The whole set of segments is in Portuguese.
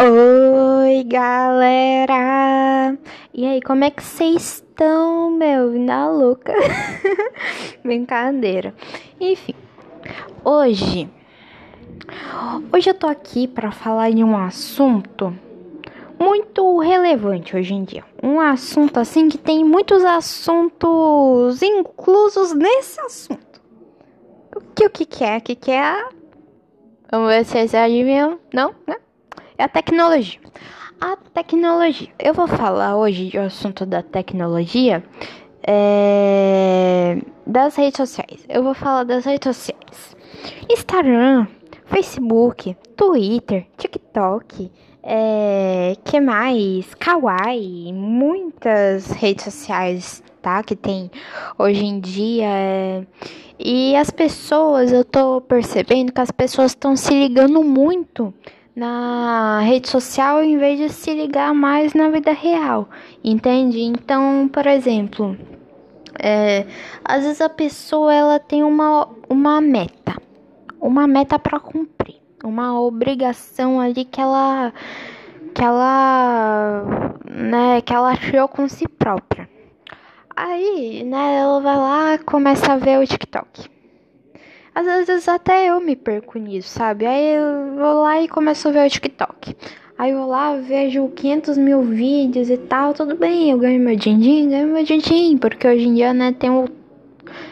Oi, galera! E aí, como é que vocês estão, meu? Na louca. Brincadeira. Enfim, hoje. Hoje eu tô aqui para falar de um assunto muito relevante hoje em dia. Um assunto assim que tem muitos assuntos inclusos nesse assunto. O que o que, que é? O que, que é? Vamos ver se vocês adivinham. Não, né? É a tecnologia. A tecnologia. Eu vou falar hoje do assunto da tecnologia é, das redes sociais. Eu vou falar das redes sociais. Instagram, Facebook, Twitter, TikTok, é, que mais? Kawaii, muitas redes sociais, tá? Que tem hoje em dia. É, e as pessoas, eu tô percebendo que as pessoas estão se ligando muito na rede social em vez de se ligar mais na vida real, entende? Então, por exemplo, é, às vezes a pessoa ela tem uma, uma meta, uma meta para cumprir, uma obrigação ali que ela que ela né, que ela achou com si própria. Aí, né, ela vai lá, começa a ver o TikTok. Às vezes até eu me perco nisso, sabe? Aí eu vou lá e começo a ver o TikTok. Aí eu vou lá, vejo 500 mil vídeos e tal, tudo bem, eu ganho meu din-din, ganho meu din-din, porque hoje em dia, né, tem o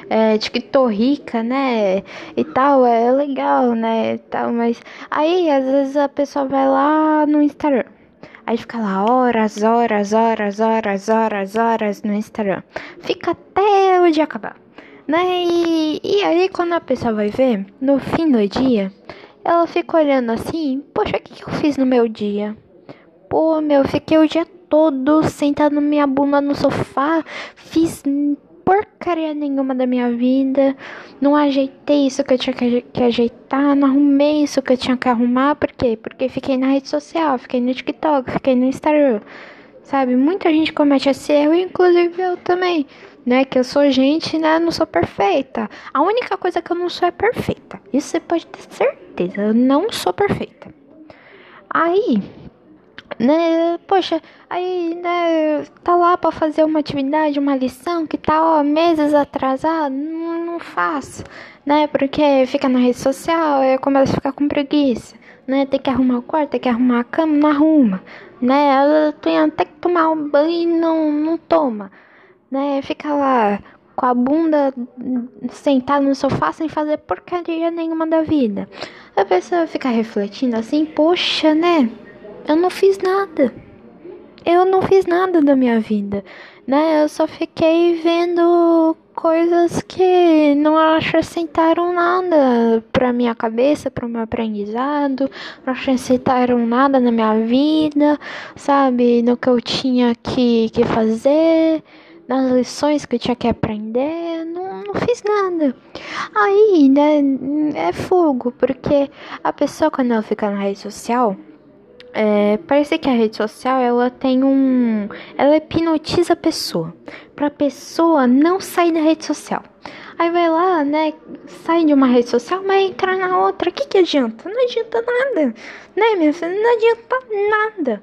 é, TikTok rica, né, e tal, é legal, né, e tal, mas aí às vezes a pessoa vai lá no Instagram. Aí fica lá horas, horas, horas, horas, horas, horas no Instagram. Fica até o dia acabar né? E, e aí quando a pessoa vai ver, no fim do dia, ela fica olhando assim, poxa, o que, que eu fiz no meu dia? Pô, meu, fiquei o dia todo sentado minha bunda no sofá, fiz porcaria nenhuma da minha vida, não ajeitei isso que eu tinha que ajeitar, não arrumei isso que eu tinha que arrumar, por quê? Porque fiquei na rede social, fiquei no TikTok, fiquei no Instagram, sabe? Muita gente comete esse erro, inclusive eu também né? Que eu sou gente, né? Não sou perfeita. A única coisa que eu não sou é perfeita. Isso você pode ter certeza. Eu não sou perfeita. Aí, né? Poxa, aí, né? Tá lá pra fazer uma atividade, uma lição que tá, ó, meses atrasado. Não, não faço, né? Porque fica na rede social, eu começo a ficar com preguiça. Né, tem que arrumar o quarto, tem que arrumar a cama, não arruma, né? Eu tenho até que tomar um banho e não, não toma né? Fica lá com a bunda sentada no sofá sem fazer porcaria nenhuma da vida. A pessoa fica refletindo assim, poxa, né? Eu não fiz nada. Eu não fiz nada da minha vida, né? Eu só fiquei vendo coisas que não acrescentaram nada pra minha cabeça, pro meu aprendizado, não acrescentaram nada na minha vida, sabe? No que eu tinha que, que fazer nas lições que eu tinha que aprender, não, não fiz nada. Aí, né, é fogo, porque a pessoa quando ela fica na rede social, é, parece que a rede social ela tem um. Ela hipnotiza a pessoa. Pra pessoa não sair da rede social. Aí vai lá, né? Sai de uma rede social, mas entra na outra. O que, que adianta? Não adianta nada. Né, minha filha? Não adianta nada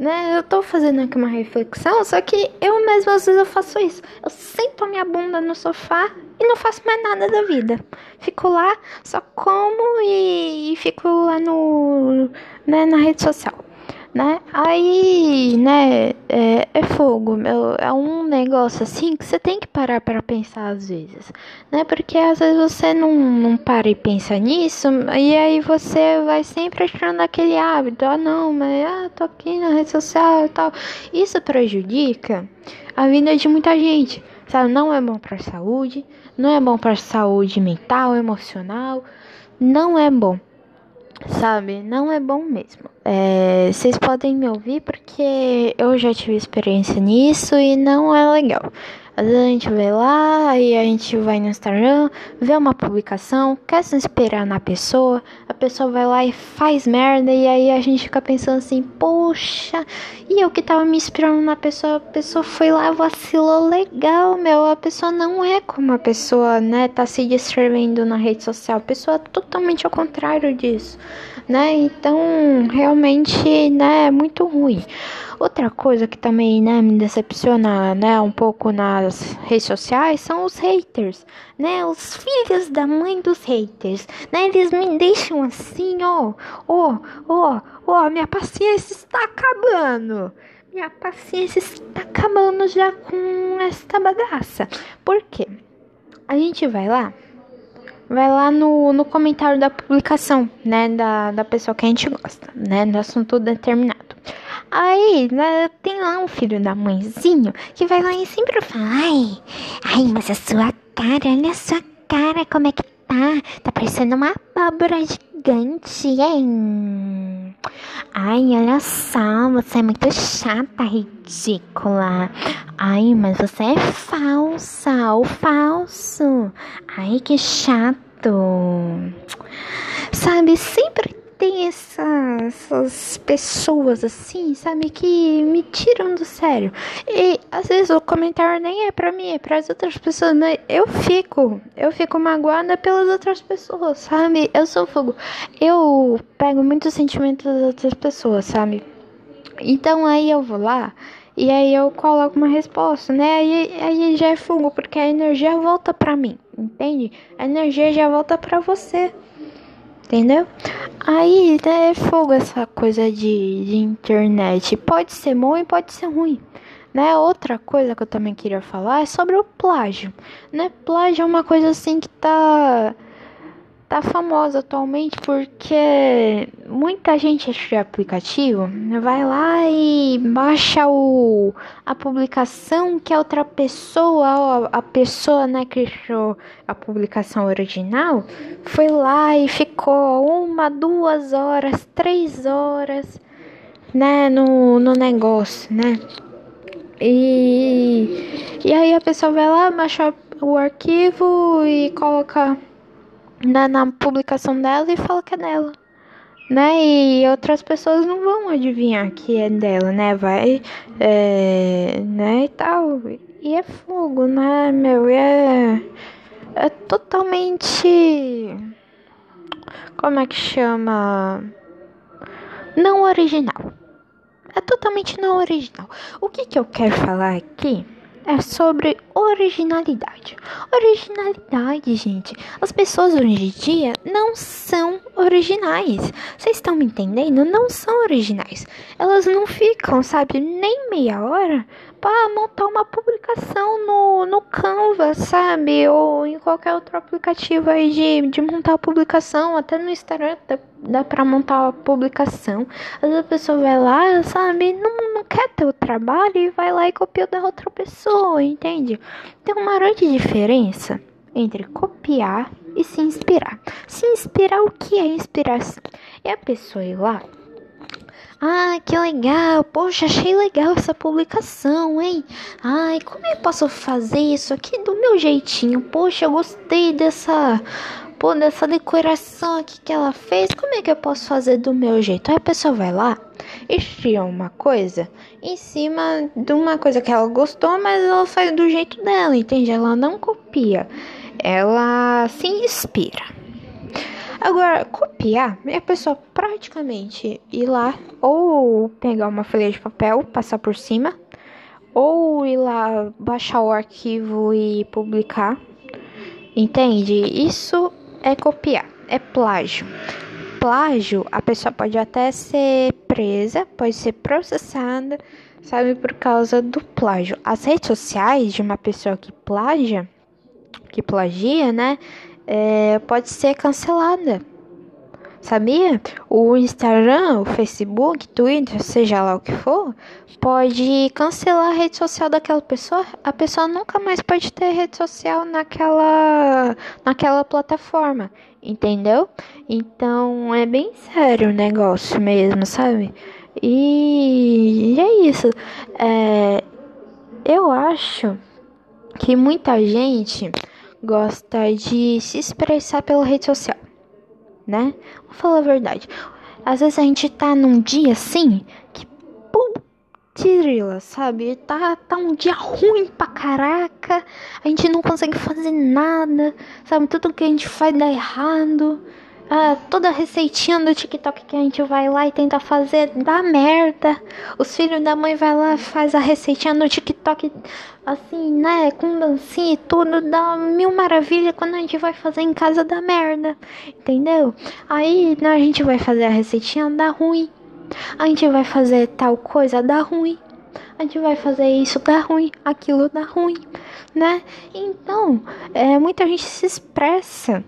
né? Eu tô fazendo aqui uma reflexão, só que eu mesmo às vezes eu faço isso. Eu sento a minha bunda no sofá e não faço mais nada da vida. Fico lá, só como e, e fico lá no, né, na rede social né? Aí, né, é, é fogo, meu, é um negócio assim que você tem que parar para pensar às vezes, né? Porque às vezes você não, não para e pensa nisso, e aí você vai sempre achando aquele hábito, ah não, mas ah, tô aqui na rede social e tal. Isso prejudica a vida de muita gente, sabe? Não é bom para saúde, não é bom para saúde mental, emocional, não é bom sabe? Não é bom mesmo. É, vocês podem me ouvir porque eu já tive experiência nisso e não é legal. Às vezes a gente vai lá e a gente vai no Instagram, vê uma publicação, quer se inspirar na pessoa, a pessoa vai lá e faz merda e aí a gente fica pensando assim, poxa, e eu que tava me inspirando na pessoa, a pessoa foi lá, vacilou legal, meu, a pessoa não é como a pessoa, né, tá se descrevendo na rede social, a pessoa é totalmente ao contrário disso, né, então realmente, né, é muito ruim. Outra coisa que também, né, me decepciona, né, um pouco nas redes sociais são os haters, né, os filhos da mãe dos haters, né, eles me deixam assim, ó, ó, ó, ó, minha paciência está acabando. Minha paciência está acabando já com esta bagaça. Por quê? A gente vai lá, vai lá no, no comentário da publicação, né, da, da pessoa que a gente gosta, né, do assunto determinado. Aí, tem lá um filho da mãezinho que vai lá e sempre fala: Ai, ai, mas a sua cara, olha a sua cara, como é que tá? Tá parecendo uma abóbora gigante, hein? Ai, olha só, você é muito chata, ridícula. Ai, mas você é falsa, ou falso. Ai, que chato. Sabe, sempre tem essa, essas pessoas assim, sabe, que me tiram do sério. E às vezes o comentário nem é pra mim, é para as outras pessoas, mas eu fico, eu fico magoada pelas outras pessoas, sabe? Eu sou fogo. Eu pego muito sentimento das outras pessoas, sabe? Então aí eu vou lá e aí eu coloco uma resposta, né? Aí, aí já é fogo, porque a energia volta pra mim, entende? A energia já volta pra você entendeu? Aí né, é fogo essa coisa de, de internet. Pode ser bom e pode ser ruim. Né? Outra coisa que eu também queria falar é sobre o plágio. Né? Plágio é uma coisa assim que tá tá famosa atualmente porque muita gente de aplicativo vai lá e baixa o, a publicação que a outra pessoa, a pessoa né, que criou a publicação original, foi lá e ficou uma, duas horas, três horas né, no, no negócio, né? E, e aí a pessoa vai lá, baixa o arquivo e coloca na, na publicação dela e fala que é dela. Né? E outras pessoas não vão adivinhar que é dela, né? Vai, é, né? E tal. E é fogo, né, meu? E é, é totalmente. Como é que chama? Não original. É totalmente não original. O que, que eu quero falar aqui? É sobre originalidade. Originalidade, gente. As pessoas hoje em dia não são originais. Vocês estão me entendendo? Não são originais. Elas não ficam, sabe, nem meia hora para montar uma publicação no, no Canva, sabe? Ou em qualquer outro aplicativo aí de, de montar publicação, até no Instagram dá, dá pra montar a publicação. Às vezes a pessoa vai lá, sabe? Não, não quer ter o trabalho e vai lá e copia da outra pessoa, entende? Tem uma grande diferença entre copiar e se inspirar. Se inspirar, o que é inspiração? É a pessoa ir lá ah, que legal! Poxa, achei legal essa publicação, hein? Ai, como eu posso fazer isso aqui do meu jeitinho? Poxa, eu gostei dessa, pô, dessa decoração aqui que ela fez. Como é que eu posso fazer do meu jeito? Aí a pessoa vai lá e cria uma coisa em cima de uma coisa que ela gostou, mas ela faz do jeito dela, entende? Ela não copia, ela se inspira. Agora, copiar é a pessoa praticamente ir lá ou pegar uma folha de papel, passar por cima, ou ir lá baixar o arquivo e publicar. Entende? Isso é copiar, é plágio. Plágio, a pessoa pode até ser presa, pode ser processada, sabe, por causa do plágio. As redes sociais de uma pessoa que plagia, que plagia, né? É, pode ser cancelada. Sabia? O Instagram, o Facebook, Twitter, seja lá o que for, pode cancelar a rede social daquela pessoa. A pessoa nunca mais pode ter rede social naquela, naquela plataforma, entendeu? Então é bem sério o negócio mesmo, sabe? E, é isso. É, eu acho que muita gente gosta de se expressar pela rede social, né? Vou falar a verdade. Às vezes a gente tá num dia assim que putirila, sabe? Tá, tá um dia ruim pra caraca. A gente não consegue fazer nada, sabe? Tudo que a gente faz dá errado. Ah, toda receitinha do TikTok que a gente vai lá e tenta fazer dá merda. Os filhos da mãe vai lá faz a receitinha no TikTok assim, né, com dancinha e tudo, dá mil maravilhas quando a gente vai fazer em casa dá merda. Entendeu? Aí né, a gente vai fazer a receitinha dá ruim. A gente vai fazer tal coisa dá ruim. A gente vai fazer isso dá ruim, aquilo dá ruim, né? Então, é, muita gente se expressa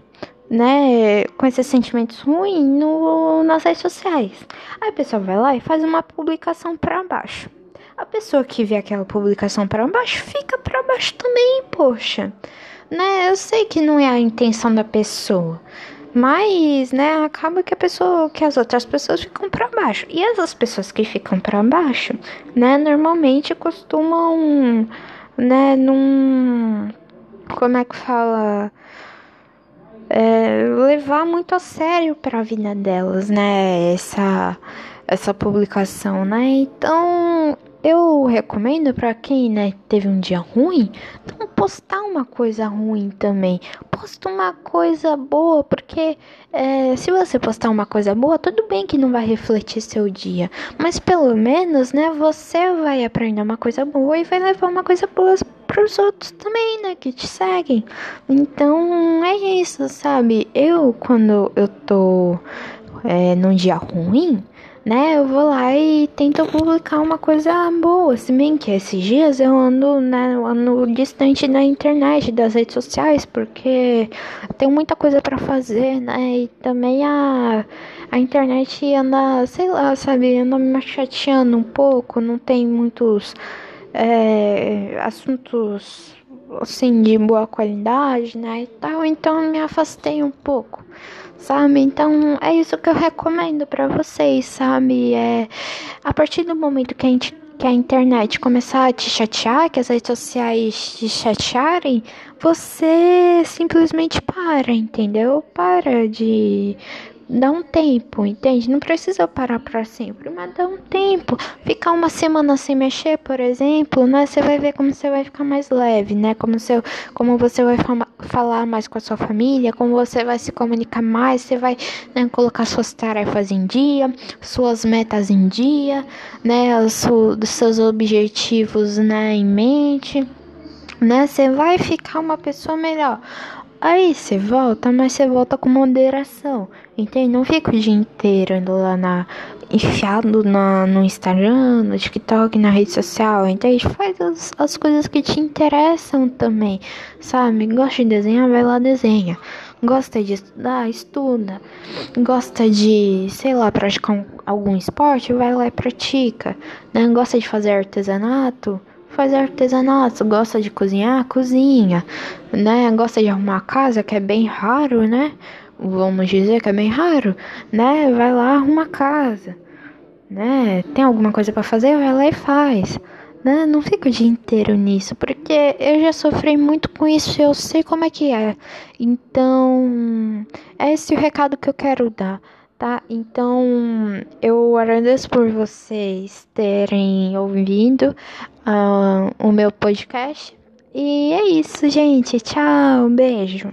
né, com esses sentimentos ruins no, nas redes sociais. Aí a pessoa vai lá e faz uma publicação para baixo. A pessoa que vê aquela publicação para baixo fica para baixo também, poxa. Né? Eu sei que não é a intenção da pessoa, mas, né, acaba que a pessoa, que as outras pessoas ficam para baixo. E essas pessoas que ficam para baixo, né, normalmente costumam, né, num como é que fala? É, levar muito a sério para a vida delas, né? Essa, essa publicação, né? Então eu recomendo para quem né, teve um dia ruim, não postar uma coisa ruim também. Posta uma coisa boa, porque é, se você postar uma coisa boa, tudo bem que não vai refletir seu dia, mas pelo menos, né, você vai aprender uma coisa boa e vai levar uma coisa boa para os outros também, né, que te seguem. Então é isso, sabe? Eu, quando eu tô é, num dia ruim, né, eu vou lá e tento publicar uma coisa boa. Se bem que esses dias eu ando, né, eu ando distante da internet, das redes sociais, porque tem muita coisa para fazer, né, e também a, a internet anda, sei lá, sabe, anda me chateando um pouco, não tem muitos é, assuntos assim de boa qualidade, né, e tal, então me afastei um pouco, sabe? Então é isso que eu recomendo para vocês, sabe? É a partir do momento que a gente que a internet começar a te chatear, que as redes sociais te chatearem, você simplesmente para, entendeu? Para de dá um tempo, entende? Não precisa parar para sempre, mas dá um tempo. Ficar uma semana sem mexer, por exemplo, né? Você vai ver como você vai ficar mais leve, né? Como, seu, como você vai falar mais com a sua família, como você vai se comunicar mais, você vai né, colocar suas tarefas em dia, suas metas em dia, né? Os, seus objetivos né, em mente, né? Você vai ficar uma pessoa melhor. Aí você volta, mas você volta com moderação. Entende? Não fica o dia inteiro indo lá na. enfiado na, no Instagram, no TikTok, na rede social, entende? Faz as, as coisas que te interessam também, sabe? Gosta de desenhar, vai lá desenha. Gosta de estudar, estuda. Gosta de, sei lá, praticar um, algum esporte, vai lá e pratica. Né? Gosta de fazer artesanato, faz artesanato, gosta de cozinhar, cozinha, né? Gosta de arrumar casa, que é bem raro, né? Vamos dizer que é bem raro, né? Vai lá, arruma casa, né? Tem alguma coisa para fazer, vai lá e faz. Né? Não fica o dia inteiro nisso, porque eu já sofri muito com isso e eu sei como é que é. Então, é esse o recado que eu quero dar tá? Então, eu agradeço por vocês terem ouvido o meu podcast. E é isso, gente. Tchau, beijo.